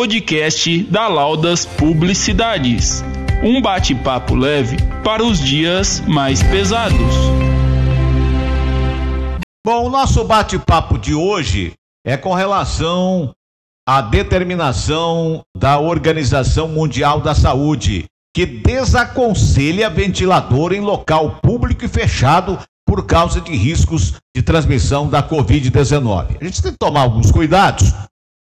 podcast da Laudas Publicidades. Um bate-papo leve para os dias mais pesados. Bom, o nosso bate-papo de hoje é com relação à determinação da Organização Mundial da Saúde, que desaconselha ventilador em local público e fechado por causa de riscos de transmissão da Covid-19. A gente tem que tomar alguns cuidados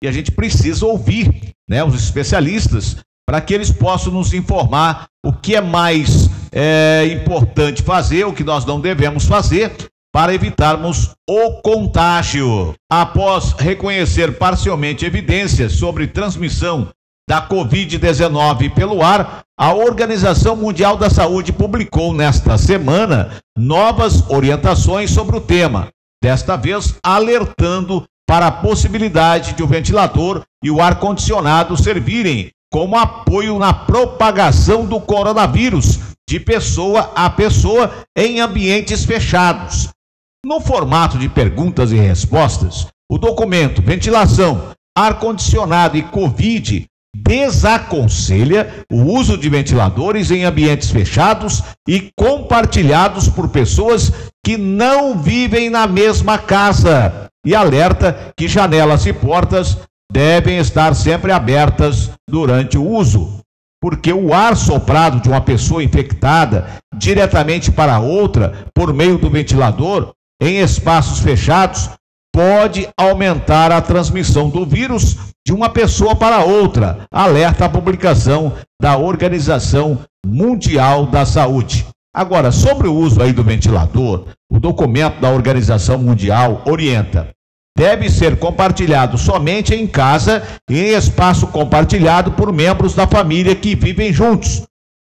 e a gente precisa ouvir né, os especialistas para que eles possam nos informar o que é mais é, importante fazer, o que nós não devemos fazer para evitarmos o contágio. Após reconhecer parcialmente evidências sobre transmissão da Covid-19 pelo ar, a Organização Mundial da Saúde publicou nesta semana novas orientações sobre o tema, desta vez alertando para a possibilidade de o ventilador e o ar-condicionado servirem como apoio na propagação do coronavírus de pessoa a pessoa em ambientes fechados. No formato de perguntas e respostas, o documento Ventilação, Ar-condicionado e Covid desaconselha o uso de ventiladores em ambientes fechados e compartilhados por pessoas que não vivem na mesma casa e alerta que janelas e portas devem estar sempre abertas durante o uso, porque o ar soprado de uma pessoa infectada diretamente para outra por meio do ventilador em espaços fechados pode aumentar a transmissão do vírus de uma pessoa para outra, alerta a publicação da Organização Mundial da Saúde. Agora, sobre o uso aí do ventilador, o documento da Organização Mundial orienta: deve ser compartilhado somente em casa e em espaço compartilhado por membros da família que vivem juntos.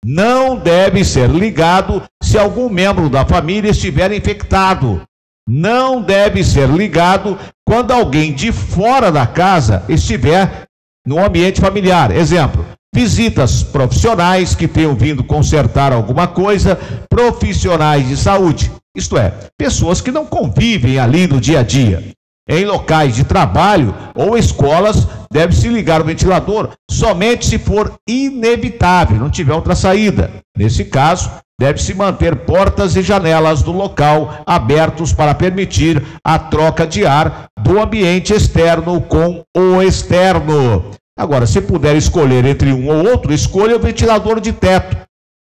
Não deve ser ligado se algum membro da família estiver infectado não deve ser ligado quando alguém de fora da casa estiver no ambiente familiar. Exemplo: visitas profissionais que tenham vindo consertar alguma coisa, profissionais de saúde, isto é, pessoas que não convivem ali no dia a dia. Em locais de trabalho ou escolas, deve-se ligar o ventilador somente se for inevitável, não tiver outra saída. Nesse caso, deve-se manter portas e janelas do local abertos para permitir a troca de ar do ambiente externo com o externo. Agora, se puder escolher entre um ou outro, escolha o ventilador de teto,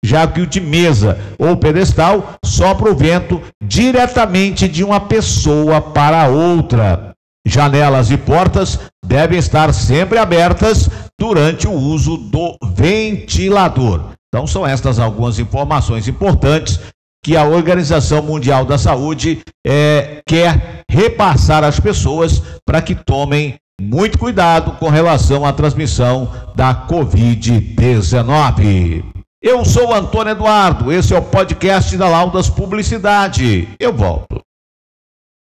já que o de mesa ou pedestal sopra o vento diretamente de uma pessoa para outra. Janelas e portas devem estar sempre abertas durante o uso do ventilador. Então, são estas algumas informações importantes que a Organização Mundial da Saúde é, quer repassar às pessoas para que tomem muito cuidado com relação à transmissão da Covid-19. Eu sou Antônio Eduardo, esse é o podcast da Laudas Publicidade. Eu volto.